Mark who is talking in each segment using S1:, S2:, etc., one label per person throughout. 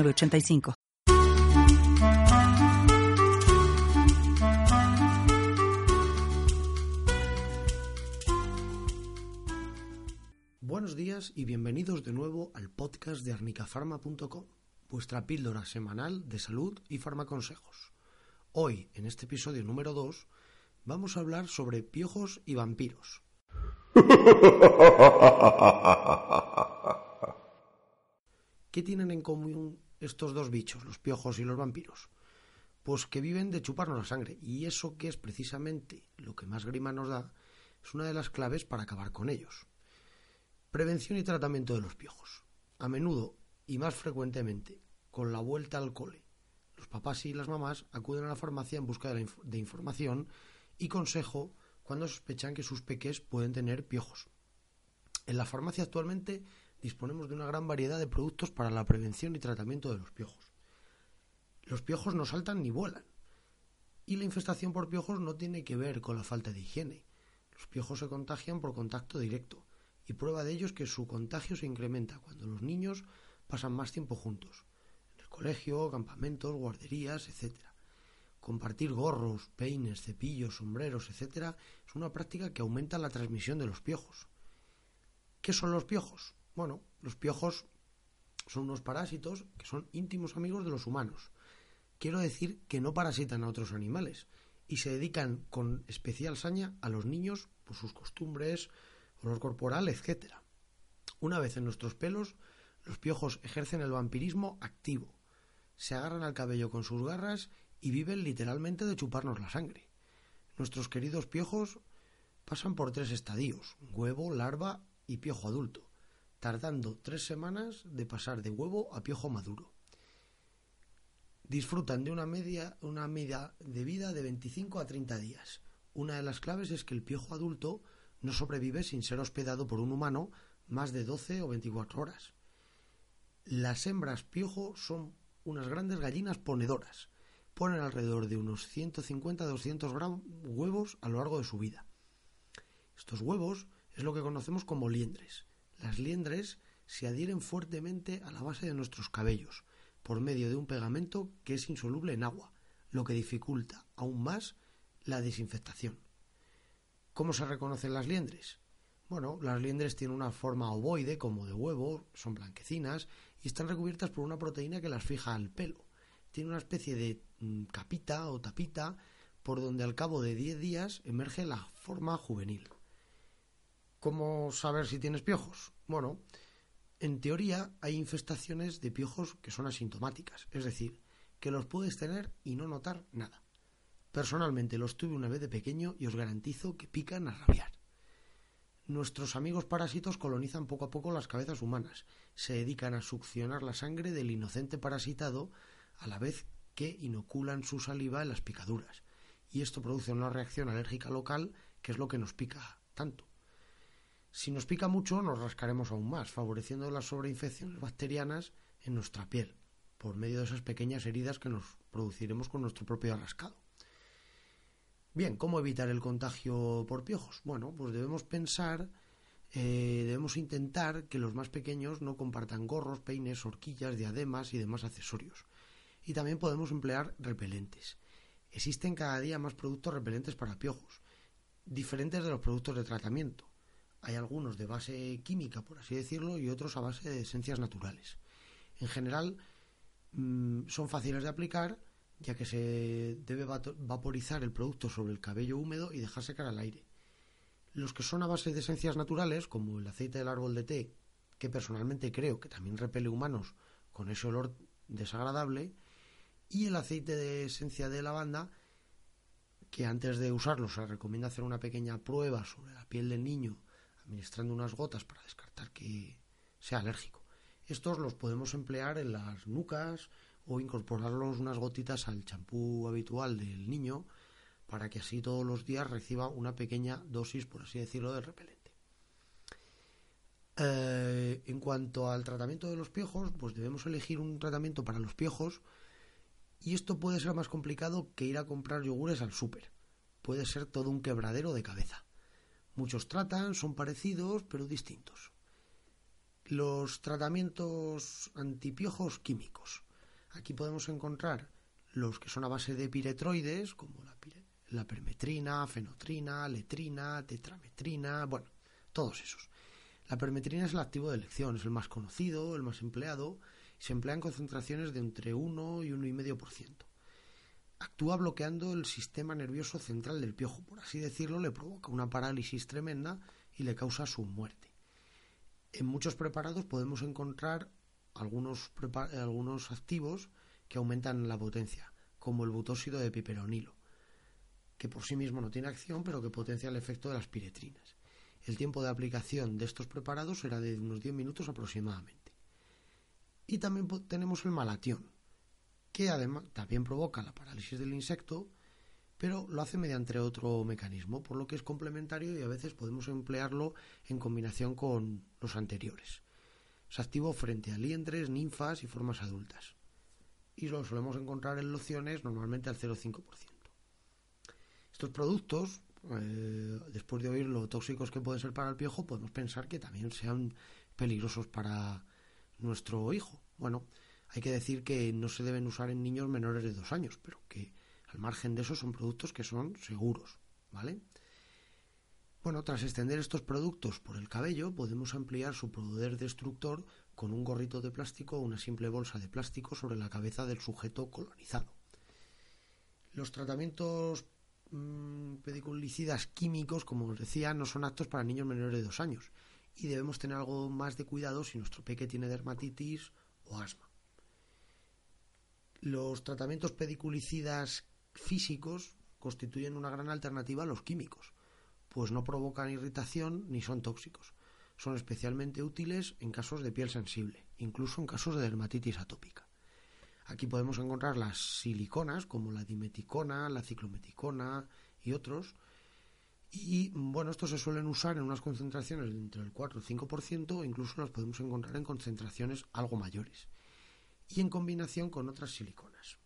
S1: 85
S2: Buenos días y bienvenidos de nuevo al podcast de arnicafarma.com, vuestra píldora semanal de salud y farmaconsejos. Hoy, en este episodio número 2, vamos a hablar sobre piojos y vampiros. ¿Qué tienen en común estos dos bichos, los piojos y los vampiros? Pues que viven de chuparnos la sangre, y eso que es precisamente lo que más grima nos da, es una de las claves para acabar con ellos. Prevención y tratamiento de los piojos. A menudo y más frecuentemente, con la vuelta al cole, los papás y las mamás acuden a la farmacia en busca de, de información y consejo cuando sospechan que sus peques pueden tener piojos. En la farmacia actualmente disponemos de una gran variedad de productos para la prevención y tratamiento de los piojos. Los piojos no saltan ni vuelan. Y la infestación por piojos no tiene que ver con la falta de higiene. Los piojos se contagian por contacto directo, y prueba de ello es que su contagio se incrementa cuando los niños pasan más tiempo juntos, en el colegio, campamentos, guarderías, etc. Compartir gorros, peines, cepillos, sombreros, etc. es una práctica que aumenta la transmisión de los piojos. ¿Qué son los piojos? Bueno, los piojos son unos parásitos que son íntimos amigos de los humanos. Quiero decir que no parasitan a otros animales y se dedican con especial saña a los niños por sus costumbres, olor corporal, etc. Una vez en nuestros pelos, los piojos ejercen el vampirismo activo. Se agarran al cabello con sus garras y viven literalmente de chuparnos la sangre. Nuestros queridos piojos pasan por tres estadios, huevo, larva y piojo adulto tardando tres semanas de pasar de huevo a piojo maduro. Disfrutan de una media, una media de vida de 25 a 30 días. Una de las claves es que el piojo adulto no sobrevive sin ser hospedado por un humano más de 12 o 24 horas. Las hembras piojo son unas grandes gallinas ponedoras. Ponen alrededor de unos 150 a 200 gramos huevos a lo largo de su vida. Estos huevos es lo que conocemos como liendres las liendres se adhieren fuertemente a la base de nuestros cabellos por medio de un pegamento que es insoluble en agua, lo que dificulta aún más la desinfectación. ¿Cómo se reconocen las liendres? Bueno, las liendres tienen una forma ovoide como de huevo, son blanquecinas y están recubiertas por una proteína que las fija al pelo. Tiene una especie de mm, capita o tapita por donde al cabo de 10 días emerge la forma juvenil. ¿Cómo saber si tienes piojos? Bueno, en teoría hay infestaciones de piojos que son asintomáticas, es decir, que los puedes tener y no notar nada. Personalmente los tuve una vez de pequeño y os garantizo que pican a rabiar. Nuestros amigos parásitos colonizan poco a poco las cabezas humanas, se dedican a succionar la sangre del inocente parasitado a la vez que inoculan su saliva en las picaduras, y esto produce una reacción alérgica local que es lo que nos pica tanto. Si nos pica mucho, nos rascaremos aún más, favoreciendo las sobreinfecciones bacterianas en nuestra piel, por medio de esas pequeñas heridas que nos produciremos con nuestro propio rascado. Bien, ¿cómo evitar el contagio por piojos? Bueno, pues debemos pensar, eh, debemos intentar que los más pequeños no compartan gorros, peines, horquillas, diademas y demás accesorios. Y también podemos emplear repelentes. Existen cada día más productos repelentes para piojos, diferentes de los productos de tratamiento. Hay algunos de base química, por así decirlo, y otros a base de esencias naturales. En general, mm, son fáciles de aplicar, ya que se debe vaporizar el producto sobre el cabello húmedo y dejar secar al aire. Los que son a base de esencias naturales, como el aceite del árbol de té, que personalmente creo que también repele humanos con ese olor desagradable, y el aceite de esencia de lavanda, que antes de usarlo se recomienda hacer una pequeña prueba sobre la piel del niño administrando unas gotas para descartar que sea alérgico. Estos los podemos emplear en las nucas o incorporarlos unas gotitas al champú habitual del niño para que así todos los días reciba una pequeña dosis, por así decirlo, de repelente. Eh, en cuanto al tratamiento de los piojos, pues debemos elegir un tratamiento para los piojos y esto puede ser más complicado que ir a comprar yogures al súper. Puede ser todo un quebradero de cabeza. Muchos tratan, son parecidos, pero distintos. Los tratamientos antipiojos químicos. Aquí podemos encontrar los que son a base de piretroides, como la, la permetrina, fenotrina, letrina, tetrametrina, bueno, todos esos. La permetrina es el activo de elección, es el más conocido, el más empleado, y se emplea en concentraciones de entre 1 y 1,5%. Actúa bloqueando el sistema nervioso central del piojo, por así decirlo, le provoca una parálisis tremenda y le causa su muerte. En muchos preparados podemos encontrar algunos, algunos activos que aumentan la potencia, como el butóxido de piperonilo, que por sí mismo no tiene acción, pero que potencia el efecto de las piretrinas. El tiempo de aplicación de estos preparados será de unos 10 minutos aproximadamente. Y también tenemos el malatión, que además también provoca la parálisis del insecto, pero lo hace mediante otro mecanismo, por lo que es complementario y a veces podemos emplearlo en combinación con los anteriores. Es activo frente a liendres, ninfas y formas adultas. Y lo solemos encontrar en lociones normalmente al 0,5%. Estos productos, eh, después de oír lo tóxicos que pueden ser para el piojo, podemos pensar que también sean peligrosos para nuestro hijo. Bueno, hay que decir que no se deben usar en niños menores de dos años, pero que al margen de eso son productos que son seguros, ¿vale? Bueno, tras extender estos productos por el cabello, podemos ampliar su poder destructor con un gorrito de plástico o una simple bolsa de plástico sobre la cabeza del sujeto colonizado. Los tratamientos mmm, pediculicidas químicos, como os decía, no son aptos para niños menores de dos años y debemos tener algo más de cuidado si nuestro peque tiene dermatitis o asma. Los tratamientos pediculicidas físicos constituyen una gran alternativa a los químicos, pues no provocan irritación ni son tóxicos. Son especialmente útiles en casos de piel sensible, incluso en casos de dermatitis atópica. Aquí podemos encontrar las siliconas, como la dimeticona, la ciclometicona y otros. Y bueno, estos se suelen usar en unas concentraciones de entre el 4 y el 5%, o incluso las podemos encontrar en concentraciones algo mayores. Y en combinación con otras siliconas.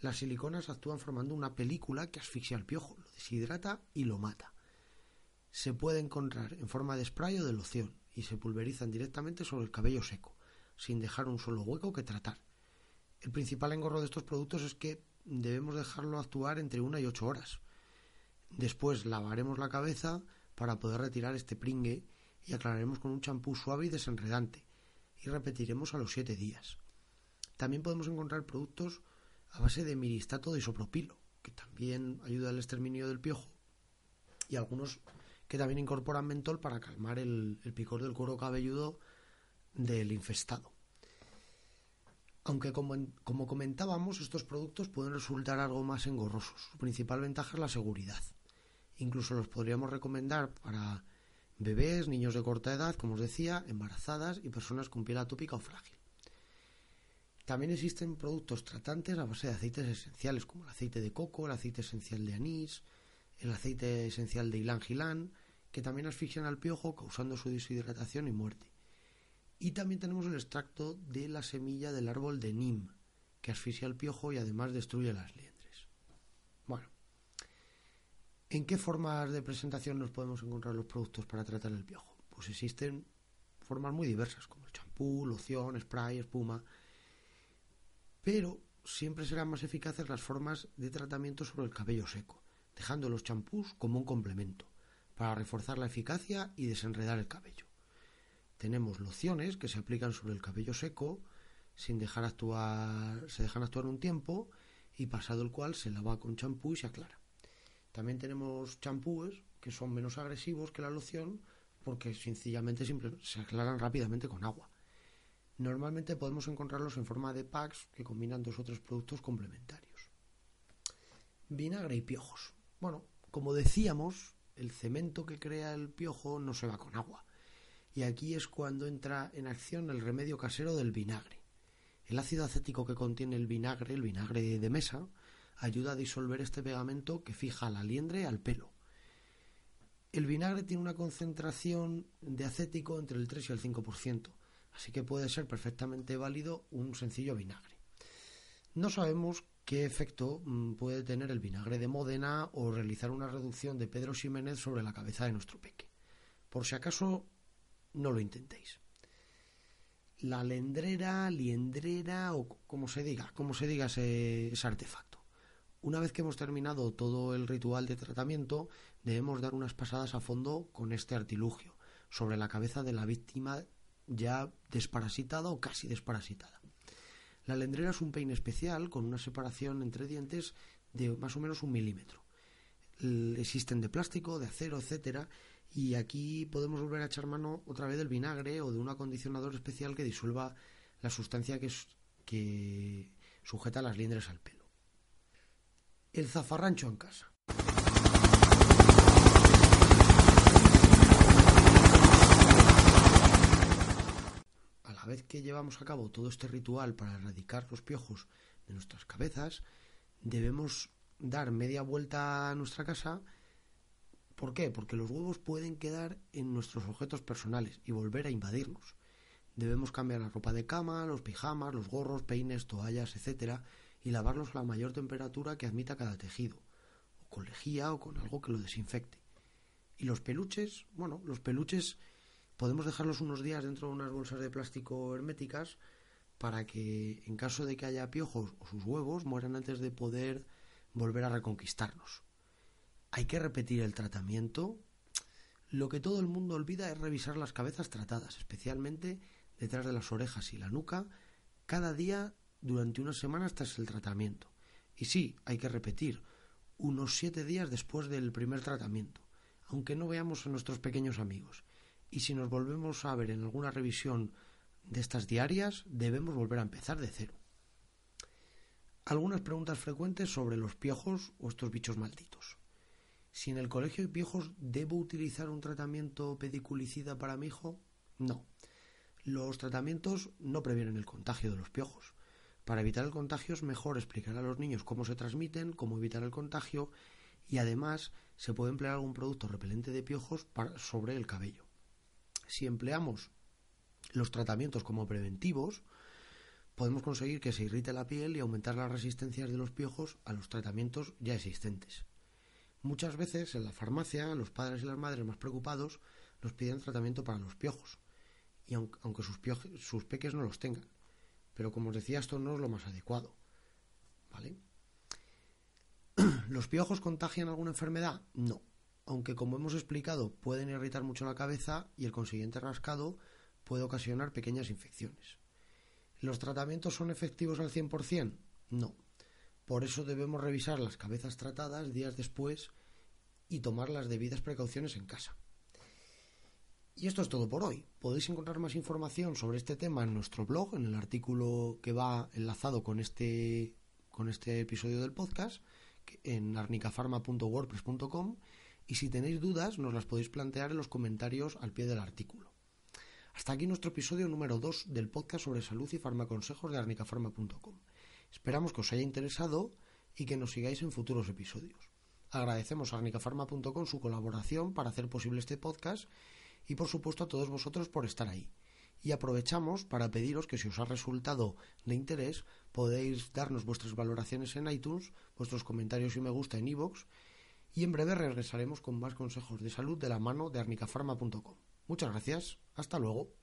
S2: Las siliconas actúan formando una película que asfixia al piojo, lo deshidrata y lo mata. Se puede encontrar en forma de spray o de loción y se pulverizan directamente sobre el cabello seco, sin dejar un solo hueco que tratar. El principal engorro de estos productos es que debemos dejarlo actuar entre una y ocho horas. Después lavaremos la cabeza para poder retirar este pringue y aclararemos con un champú suave y desenredante y repetiremos a los siete días. También podemos encontrar productos a base de miristato de isopropilo, que también ayuda al exterminio del piojo, y algunos que también incorporan mentol para calmar el, picor del cuero cabelludo del infestado. Aunque como, como, comentábamos, estos productos pueden resultar algo más engorrosos. Su principal ventaja es la seguridad. Incluso los podríamos recomendar para bebés, niños de corta edad, como os decía, embarazadas y personas con piel atópica o frágil. También existen productos tratantes a base de aceites esenciales como el aceite de coco, el aceite esencial de anís, el aceite esencial de ylang ylang, que también asfixian al piojo causando su deshidratación y muerte. Y también tenemos el extracto de la semilla del árbol de Nim, que asfixia al piojo y además destruye las liendres. Bueno, ¿en qué formas de presentación nos podemos encontrar los productos para tratar el piojo? Pues existen formas muy diversas, como el champú, loción, spray, espuma, pero siempre serán más eficaces las formas de tratamiento sobre el cabello seco, dejando los champús como un complemento, para reforzar la eficacia y desenredar el cabello. Tenemos lociones que se aplican sobre el cabello seco, sin dejar actuar, se dejan actuar un tiempo y pasado el cual se lava con champú y se aclara. También tenemos champúes que son menos agresivos que la loción porque sencillamente se aclaran rápidamente con agua. Normalmente podemos encontrarlos en forma de packs que combinan dos o tres productos complementarios. Vinagre y piojos. Bueno, como decíamos, el cemento que crea el piojo no se va con agua. Y aquí es cuando entra en acción el remedio casero del vinagre. El ácido acético que contiene el vinagre, el vinagre de mesa, ayuda a disolver este pegamento que fija la liendre al pelo. El vinagre tiene una concentración de acético entre el 3 y el 5%, así que puede ser perfectamente válido un sencillo vinagre. No sabemos qué efecto mm, puede tener el vinagre de Módena o realizar una reducción de Pedro Ximénez sobre la cabeza de nuestro peque. Por si acaso, no lo intentéis. La lendrera, liendrera o como se diga, como se diga ese, ese artefacto. Una vez que hemos terminado todo el ritual de tratamiento, debemos dar unas pasadas a fondo con este artilugio sobre la cabeza de la víctima ya desparasitada o casi desparasitada. La lendrera es un peine especial con una separación entre dientes de más o menos un milímetro. existen de plástico, de acero, etcétera, y aquí podemos volver a echar mano otra vez del vinagre o de un acondicionador especial que disuelva la sustancia que, que sujeta las liendres al pelo. El zafarrancho en casa. Vez que llevamos a cabo todo este ritual para erradicar los piojos de nuestras cabezas, debemos dar media vuelta a nuestra casa. ¿Por qué? Porque los huevos pueden quedar en nuestros objetos personales y volver a invadirnos. Debemos cambiar la ropa de cama, los pijamas, los gorros, peines, toallas, etcétera, y lavarlos a la mayor temperatura que admita cada tejido, o con lejía o con algo que lo desinfecte. Y los peluches, bueno, los peluches podemos dejarlos unos días dentro de unas bolsas de plástico herméticas para que en caso de que haya piojos o sus huevos mueran antes de poder volver a reconquistarnos. Hay que repetir el tratamiento. Lo que todo el mundo olvida es revisar las cabezas tratadas, especialmente detrás de las orejas y la nuca, cada día durante unas semanas tras el tratamiento. Y sí, hay que repetir, unos siete días después del primer tratamiento, aunque no veamos a nuestros pequeños amigos y si nos volvemos a ver en alguna revisión de estas diarias, debemos volver a empezar de cero. Algunas preguntas frecuentes sobre los piojos o estos bichos malditos. Si en el colegio hay piojos, ¿debo utilizar un tratamiento pediculicida para mi hijo? No. Los tratamientos no previenen el contagio de los piojos. Para evitar el contagio es mejor explicar a los niños cómo se transmiten, cómo evitar el contagio y además se puede emplear algún producto repelente de piojos sobre el cabello si empleamos los tratamientos como preventivos, podemos conseguir que se irrite la piel y aumentar las resistencias de los piojos a los tratamientos ya existentes. Muchas veces en la farmacia los padres y las madres más preocupados nos piden tratamiento para los piojos, y aunque sus, peques no los tengan. Pero como os decía, esto no es lo más adecuado. ¿Vale? ¿Los piojos contagian alguna enfermedad? No aunque como hemos explicado pueden irritar mucho la cabeza y el consiguiente rascado puede ocasionar pequeñas infecciones. ¿Los tratamientos son efectivos al 100%? No. Por eso debemos revisar las cabezas tratadas días después y tomar las debidas precauciones en casa. Y esto es todo por hoy. Podéis encontrar más información sobre este tema en nuestro blog, en el artículo que va enlazado con este, con este episodio del podcast, en arnicafarma.wordpress.com y si tenéis dudas nos las podéis plantear en los comentarios al pie del artículo. Hasta aquí nuestro episodio número 2 del podcast sobre salud y farmaconsejos de arnicafarma.com. Esperamos que os haya interesado y que nos sigáis en futuros episodios. Agradecemos a arnicafarma.com su colaboración para hacer posible este podcast y por supuesto a todos vosotros por estar ahí. Y aprovechamos para pediros que si os ha resultado de interés podéis darnos vuestras valoraciones en iTunes, vuestros comentarios y me gusta en iVoox y en breve regresaremos con más consejos de salud de la mano de arnicafarma.com. Muchas gracias, hasta luego.